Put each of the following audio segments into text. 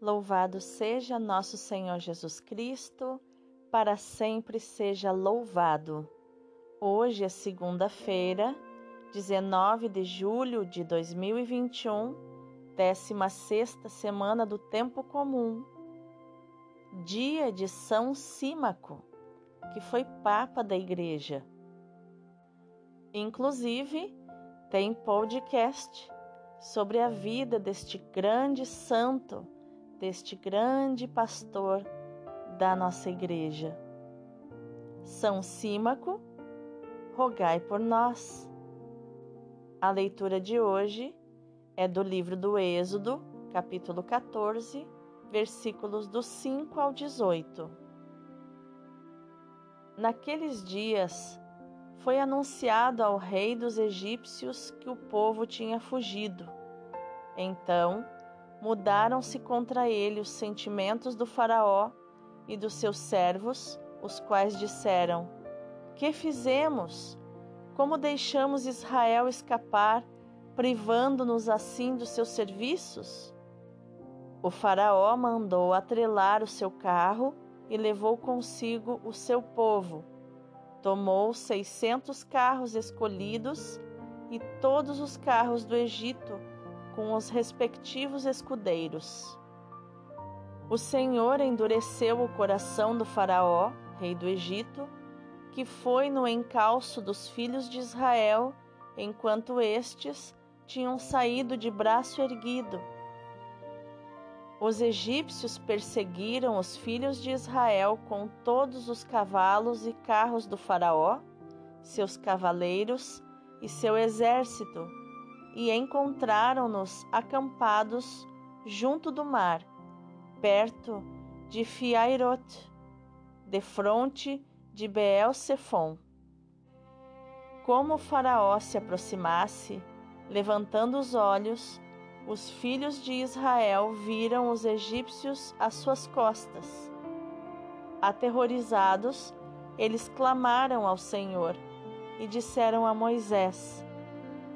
Louvado seja nosso Senhor Jesus Cristo, para sempre seja louvado. Hoje é segunda-feira, 19 de julho de 2021, 16 semana do Tempo Comum, dia de São Símaco, que foi Papa da Igreja. Inclusive, tem podcast sobre a vida deste grande santo deste grande pastor da nossa igreja. São Símaco, rogai por nós. A leitura de hoje é do livro do Êxodo, capítulo 14, versículos do 5 ao 18. Naqueles dias foi anunciado ao rei dos egípcios que o povo tinha fugido. Então, mudaram-se contra ele os sentimentos do Faraó e dos seus servos, os quais disseram: Que fizemos? Como deixamos Israel escapar, privando-nos assim dos seus serviços? O Faraó mandou atrelar o seu carro e levou consigo o seu povo. Tomou seiscentos carros escolhidos e todos os carros do Egito com os respectivos escudeiros. O Senhor endureceu o coração do Faraó, rei do Egito, que foi no encalço dos filhos de Israel, enquanto estes tinham saído de braço erguido. Os egípcios perseguiram os filhos de Israel com todos os cavalos e carros do Faraó, seus cavaleiros e seu exército, e encontraram-nos acampados junto do mar, perto de Fiairot, de fronte de Beel-Sefon. Como o faraó se aproximasse, levantando os olhos, os filhos de Israel viram os egípcios às suas costas. Aterrorizados, eles clamaram ao Senhor e disseram a Moisés: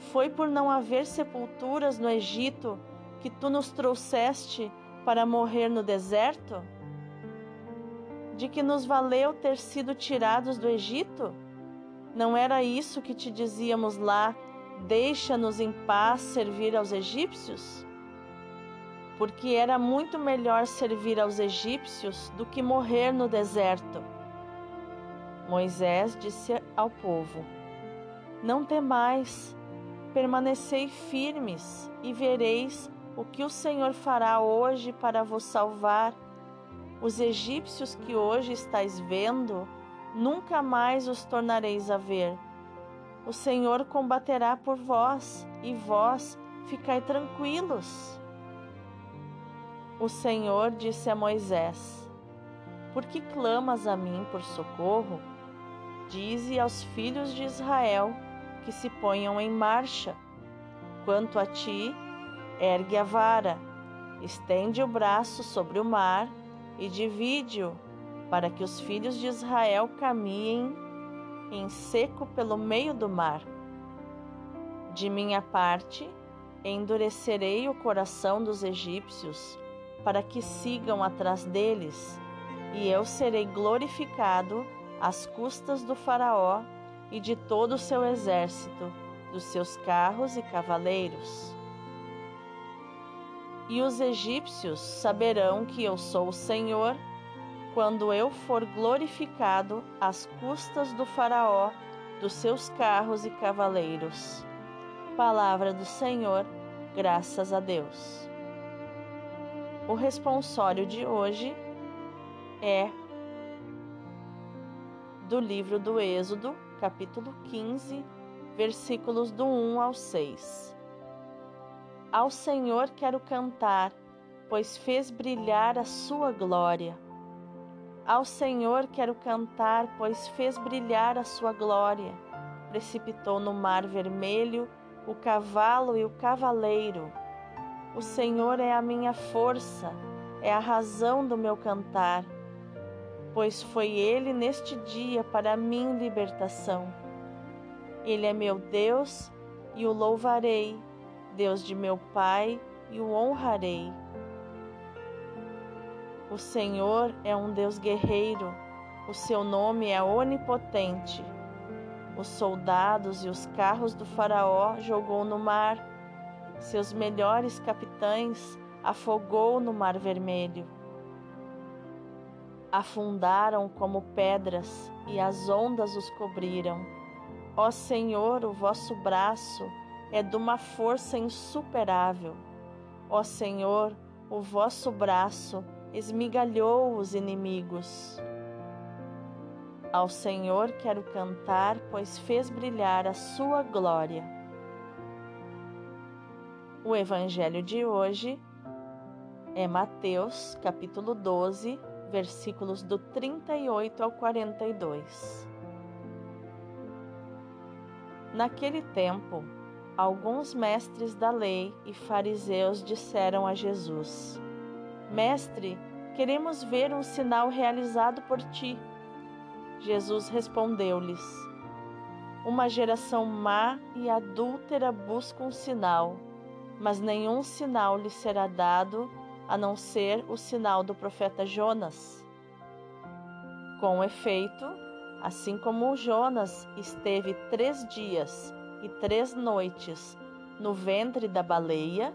foi por não haver sepulturas no Egito que tu nos trouxeste para morrer no deserto? De que nos valeu ter sido tirados do Egito? Não era isso que te dizíamos lá: deixa-nos em paz servir aos egípcios? Porque era muito melhor servir aos egípcios do que morrer no deserto. Moisés disse ao povo: Não temais, Permanecei firmes e vereis o que o Senhor fará hoje para vos salvar. Os egípcios que hoje estáis vendo, nunca mais os tornareis a ver. O Senhor combaterá por vós e vós ficai tranquilos. O Senhor disse a Moisés: Por que clamas a mim por socorro? Dize aos filhos de Israel: que se ponham em marcha. Quanto a ti, ergue a vara, estende o braço sobre o mar e divide-o, para que os filhos de Israel caminhem em seco pelo meio do mar. De minha parte, endurecerei o coração dos egípcios, para que sigam atrás deles, e eu serei glorificado às custas do Faraó e de todo o seu exército, dos seus carros e cavaleiros. E os egípcios saberão que eu sou o Senhor, quando eu for glorificado às custas do Faraó, dos seus carros e cavaleiros. Palavra do Senhor, graças a Deus. O responsório de hoje é do livro do Êxodo, capítulo 15, versículos do 1 ao 6. Ao Senhor quero cantar, pois fez brilhar a sua glória. Ao Senhor quero cantar, pois fez brilhar a sua glória. Precipitou no mar vermelho o cavalo e o cavaleiro. O Senhor é a minha força, é a razão do meu cantar pois foi ele neste dia para mim libertação. Ele é meu Deus e o louvarei, Deus de meu Pai e o honrarei. O Senhor é um Deus guerreiro, o seu nome é onipotente. Os soldados e os carros do Faraó jogou no mar, seus melhores capitães afogou no Mar Vermelho. Afundaram como pedras e as ondas os cobriram. Ó Senhor, o vosso braço é de uma força insuperável. Ó Senhor, o vosso braço esmigalhou os inimigos. Ao Senhor quero cantar, pois fez brilhar a sua glória. O evangelho de hoje é Mateus, capítulo 12, versículos do 38 ao 42. Naquele tempo, alguns mestres da lei e fariseus disseram a Jesus: Mestre, queremos ver um sinal realizado por ti. Jesus respondeu-lhes: Uma geração má e adúltera busca um sinal, mas nenhum sinal lhe será dado a não ser o sinal do profeta Jonas. Com efeito, assim como Jonas esteve três dias e três noites no ventre da baleia,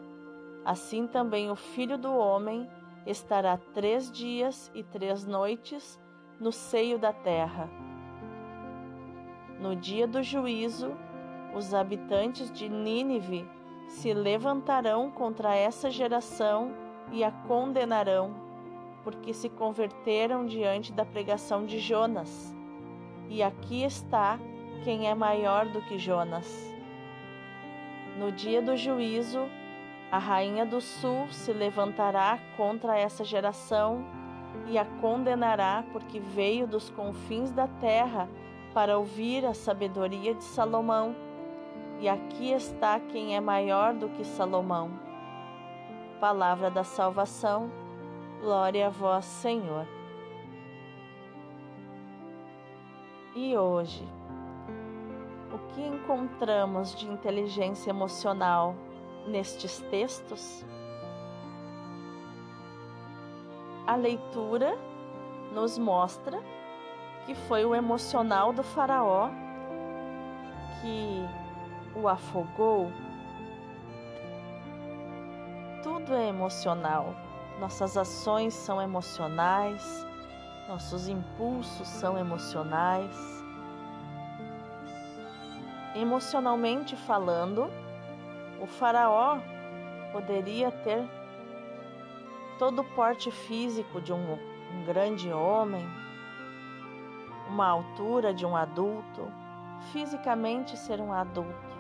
assim também o filho do homem estará três dias e três noites no seio da terra. No dia do juízo, os habitantes de Nínive se levantarão contra essa geração e a condenarão, porque se converteram diante da pregação de Jonas. E aqui está quem é maior do que Jonas. No dia do juízo, a rainha do sul se levantará contra essa geração e a condenará, porque veio dos confins da terra para ouvir a sabedoria de Salomão. E aqui está quem é maior do que Salomão. Palavra da salvação, glória a vós, Senhor. E hoje, o que encontramos de inteligência emocional nestes textos? A leitura nos mostra que foi o emocional do Faraó que o afogou tudo é emocional. Nossas ações são emocionais, nossos impulsos são emocionais. Emocionalmente falando, o Faraó poderia ter todo o porte físico de um, um grande homem, uma altura de um adulto, fisicamente ser um adulto,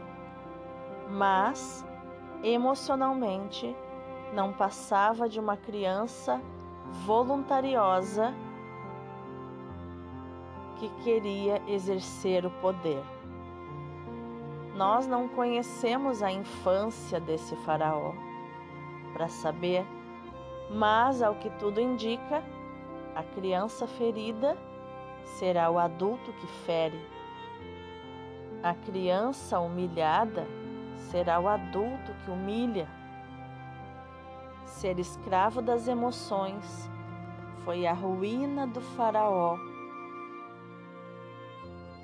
mas emocionalmente não passava de uma criança voluntariosa que queria exercer o poder. Nós não conhecemos a infância desse faraó para saber, mas ao que tudo indica, a criança ferida será o adulto que fere. A criança humilhada será o adulto que humilha. Ser escravo das emoções foi a ruína do Faraó.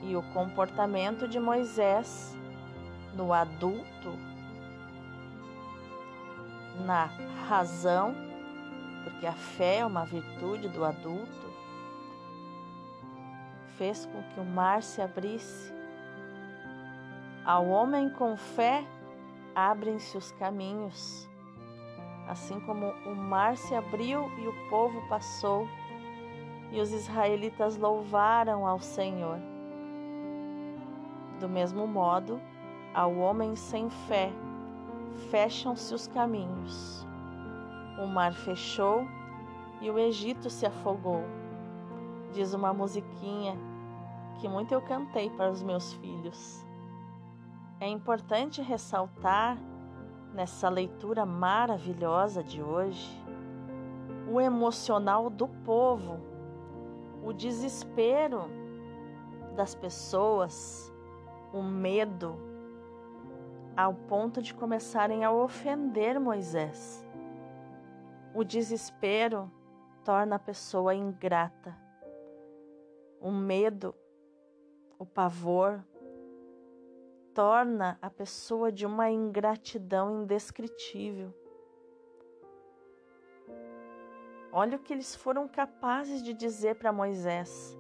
E o comportamento de Moisés no adulto, na razão, porque a fé é uma virtude do adulto, fez com que o mar se abrisse. Ao homem com fé abrem-se os caminhos assim como o mar se abriu e o povo passou, e os israelitas louvaram ao Senhor. Do mesmo modo, ao homem sem fé, fecham-se os caminhos. O mar fechou e o Egito se afogou. Diz uma musiquinha que muito eu cantei para os meus filhos. É importante ressaltar nessa leitura maravilhosa de hoje, o emocional do povo, o desespero das pessoas, o medo, ao ponto de começarem a ofender Moisés. O desespero torna a pessoa ingrata. O medo, o pavor, torna a pessoa de uma ingratidão indescritível. Olha o que eles foram capazes de dizer para Moisés.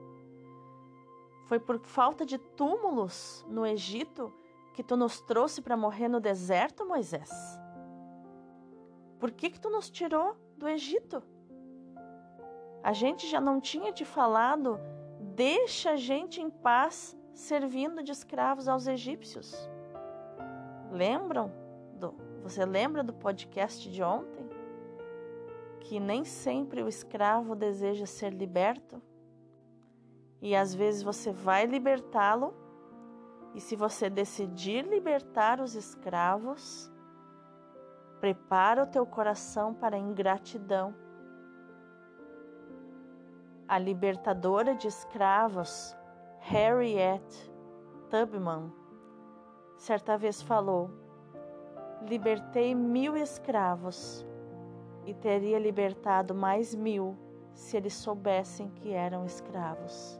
Foi por falta de túmulos no Egito que tu nos trouxe para morrer no deserto, Moisés? Por que que tu nos tirou do Egito? A gente já não tinha te falado, deixa a gente em paz servindo de escravos aos egípcios. Lembram? Do, você lembra do podcast de ontem? Que nem sempre o escravo deseja ser liberto? E às vezes você vai libertá-lo, e se você decidir libertar os escravos, prepara o teu coração para a ingratidão. A libertadora de escravos Harriet Tubman certa vez falou: Libertei mil escravos e teria libertado mais mil se eles soubessem que eram escravos.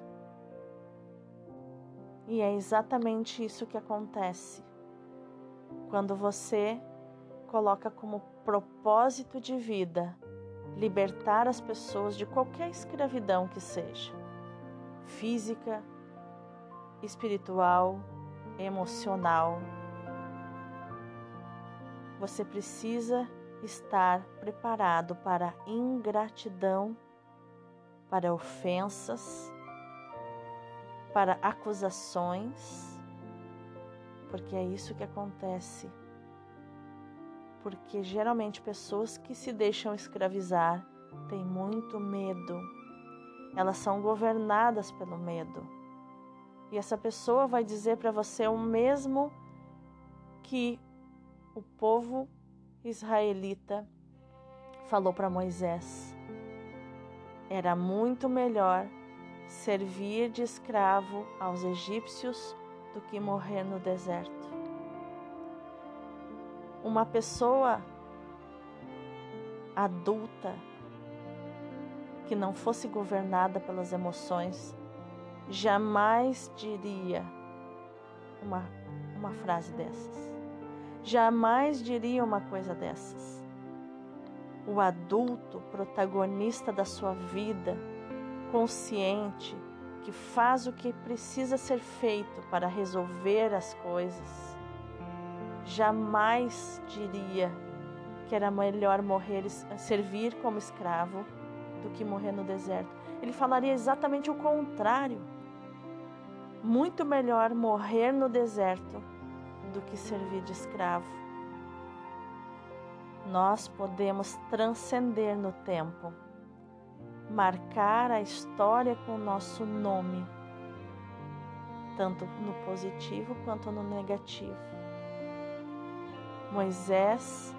E é exatamente isso que acontece quando você coloca como propósito de vida libertar as pessoas de qualquer escravidão que seja, física, espiritual, emocional. Você precisa estar preparado para ingratidão, para ofensas, para acusações, porque é isso que acontece. Porque geralmente pessoas que se deixam escravizar têm muito medo, elas são governadas pelo medo. E essa pessoa vai dizer para você o mesmo que o povo israelita falou para Moisés. Era muito melhor servir de escravo aos egípcios do que morrer no deserto. Uma pessoa adulta que não fosse governada pelas emoções jamais diria uma, uma frase dessas. Jamais diria uma coisa dessas. O adulto, protagonista da sua vida, consciente, que faz o que precisa ser feito para resolver as coisas, jamais diria que era melhor morrer, servir como escravo do que morrer no deserto. Ele falaria exatamente o contrário. Muito melhor morrer no deserto do que servir de escravo. Nós podemos transcender no tempo, marcar a história com o nosso nome, tanto no positivo quanto no negativo. Moisés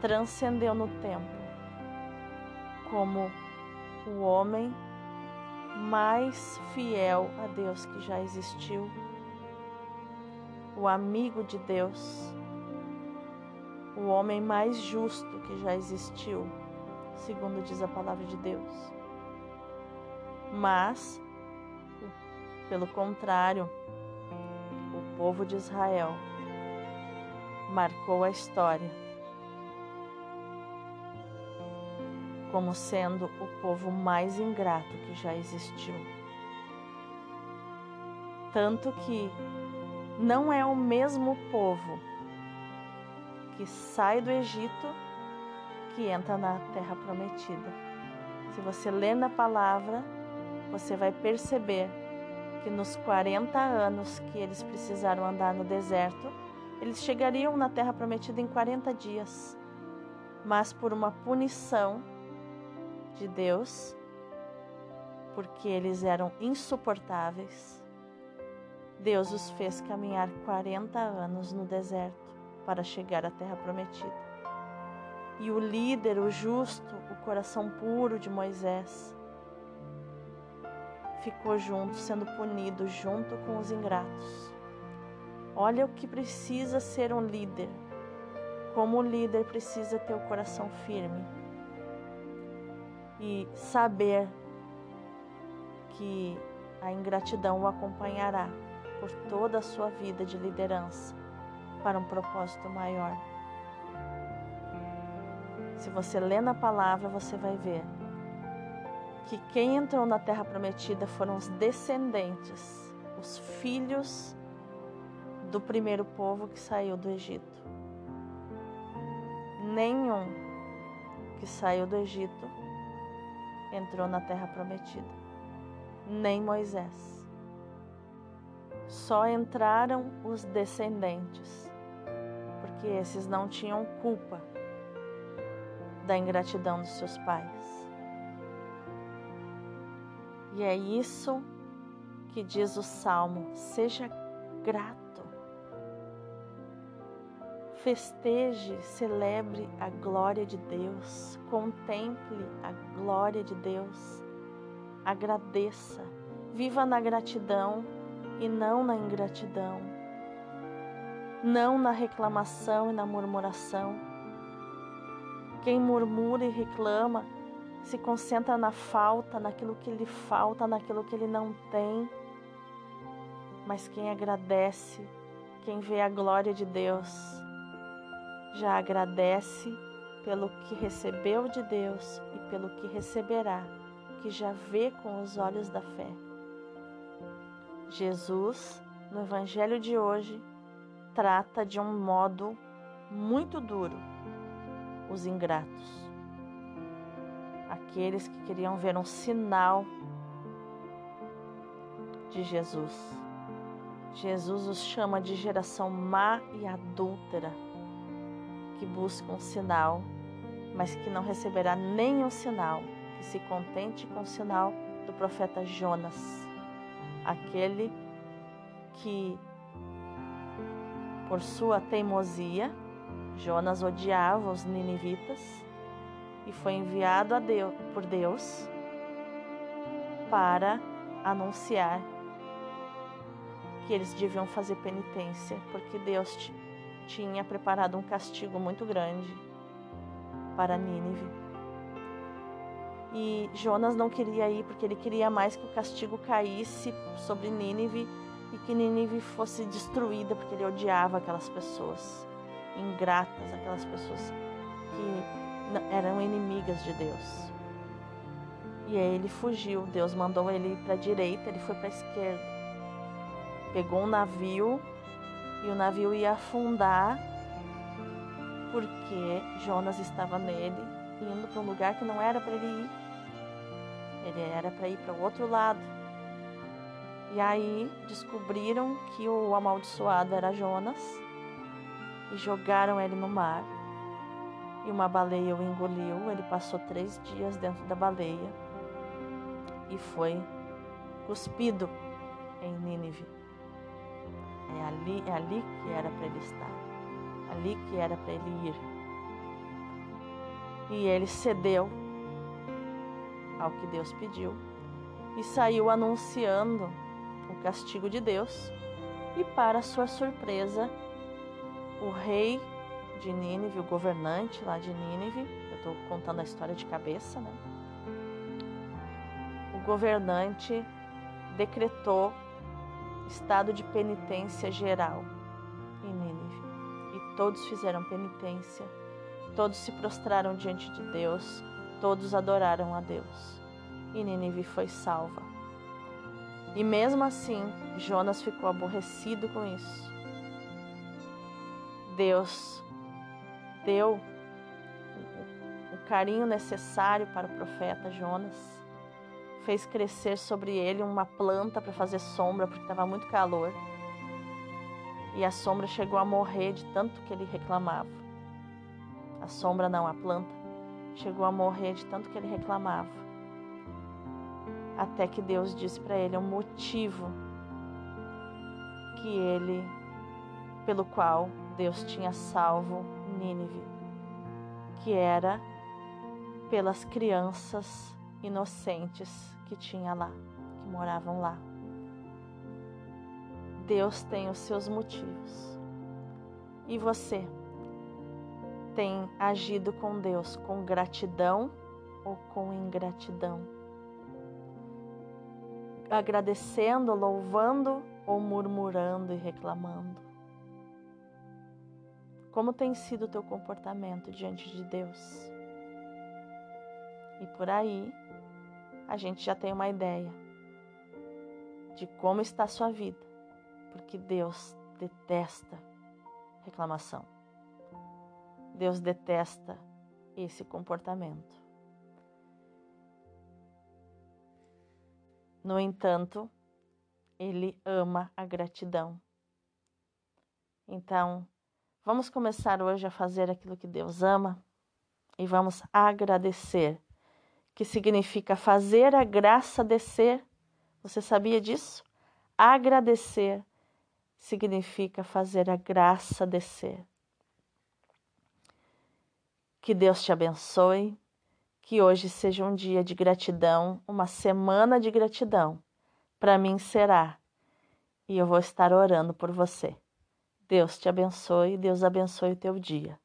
transcendeu no tempo como o homem mais fiel a Deus que já existiu, o amigo de Deus, o homem mais justo que já existiu, segundo diz a palavra de Deus. Mas, pelo contrário, o povo de Israel marcou a história como sendo o povo mais ingrato que já existiu. Tanto que não é o mesmo povo que sai do Egito que entra na terra prometida. Se você ler na palavra, você vai perceber que nos 40 anos que eles precisaram andar no deserto, eles chegariam na terra prometida em 40 dias. Mas por uma punição, de Deus, porque eles eram insuportáveis, Deus os fez caminhar 40 anos no deserto para chegar à terra prometida. E o líder, o justo, o coração puro de Moisés, ficou junto, sendo punido junto com os ingratos. Olha o que precisa ser um líder. Como o líder precisa ter o coração firme e saber que a ingratidão o acompanhará por toda a sua vida de liderança para um propósito maior. Se você lê na palavra, você vai ver que quem entrou na terra prometida foram os descendentes, os filhos do primeiro povo que saiu do Egito. Nenhum que saiu do Egito entrou na terra prometida, nem Moisés. Só entraram os descendentes, porque esses não tinham culpa da ingratidão dos seus pais. E é isso que diz o salmo: seja grato. Festeje, celebre a glória de Deus, contemple a glória de Deus, agradeça, viva na gratidão e não na ingratidão, não na reclamação e na murmuração. Quem murmura e reclama se concentra na falta, naquilo que lhe falta, naquilo que ele não tem. Mas quem agradece, quem vê a glória de Deus, já agradece pelo que recebeu de Deus e pelo que receberá, que já vê com os olhos da fé. Jesus, no Evangelho de hoje, trata de um modo muito duro os ingratos aqueles que queriam ver um sinal de Jesus. Jesus os chama de geração má e adúltera, que busca um sinal, mas que não receberá nenhum sinal, que se contente com o sinal do profeta Jonas, aquele que, por sua teimosia, Jonas odiava os ninivitas e foi enviado a Deus, por Deus para anunciar que eles deviam fazer penitência, porque Deus tinha preparado um castigo muito grande para Nínive. E Jonas não queria ir porque ele queria mais que o castigo caísse sobre Nínive e que Nínive fosse destruída, porque ele odiava aquelas pessoas ingratas, aquelas pessoas que eram inimigas de Deus. E aí ele fugiu. Deus mandou ele para a direita, ele foi para a esquerda. Pegou um navio e o navio ia afundar porque Jonas estava nele, indo para um lugar que não era para ele ir. Ele era para ir para o outro lado. E aí descobriram que o amaldiçoado era Jonas e jogaram ele no mar e uma baleia o engoliu. Ele passou três dias dentro da baleia e foi cuspido em Nínive. É ali, é ali que era para ele estar, ali que era para ele ir. E ele cedeu ao que Deus pediu e saiu anunciando o castigo de Deus. E, para sua surpresa, o rei de Nínive, o governante lá de Nínive, eu estou contando a história de cabeça, né? O governante decretou estado de penitência geral em Nínive. E todos fizeram penitência, todos se prostraram diante de Deus, todos adoraram a Deus. E Nínive foi salva. E mesmo assim, Jonas ficou aborrecido com isso. Deus deu o carinho necessário para o profeta Jonas, fez crescer sobre ele uma planta para fazer sombra, porque estava muito calor. E a sombra chegou a morrer de tanto que ele reclamava. A sombra não, a planta chegou a morrer de tanto que ele reclamava. Até que Deus disse para ele um motivo que ele pelo qual Deus tinha salvo Nínive, que era pelas crianças inocentes que tinha lá, que moravam lá. Deus tem os seus motivos. E você tem agido com Deus com gratidão ou com ingratidão? Agradecendo, louvando ou murmurando e reclamando? Como tem sido o teu comportamento diante de Deus? E por aí a gente já tem uma ideia de como está a sua vida, porque Deus detesta reclamação. Deus detesta esse comportamento. No entanto, ele ama a gratidão. Então, vamos começar hoje a fazer aquilo que Deus ama e vamos agradecer, que significa fazer a graça descer. Você sabia disso? Agradecer significa fazer a graça descer. Que Deus te abençoe, que hoje seja um dia de gratidão, uma semana de gratidão. Para mim será. E eu vou estar orando por você. Deus te abençoe, Deus abençoe o teu dia.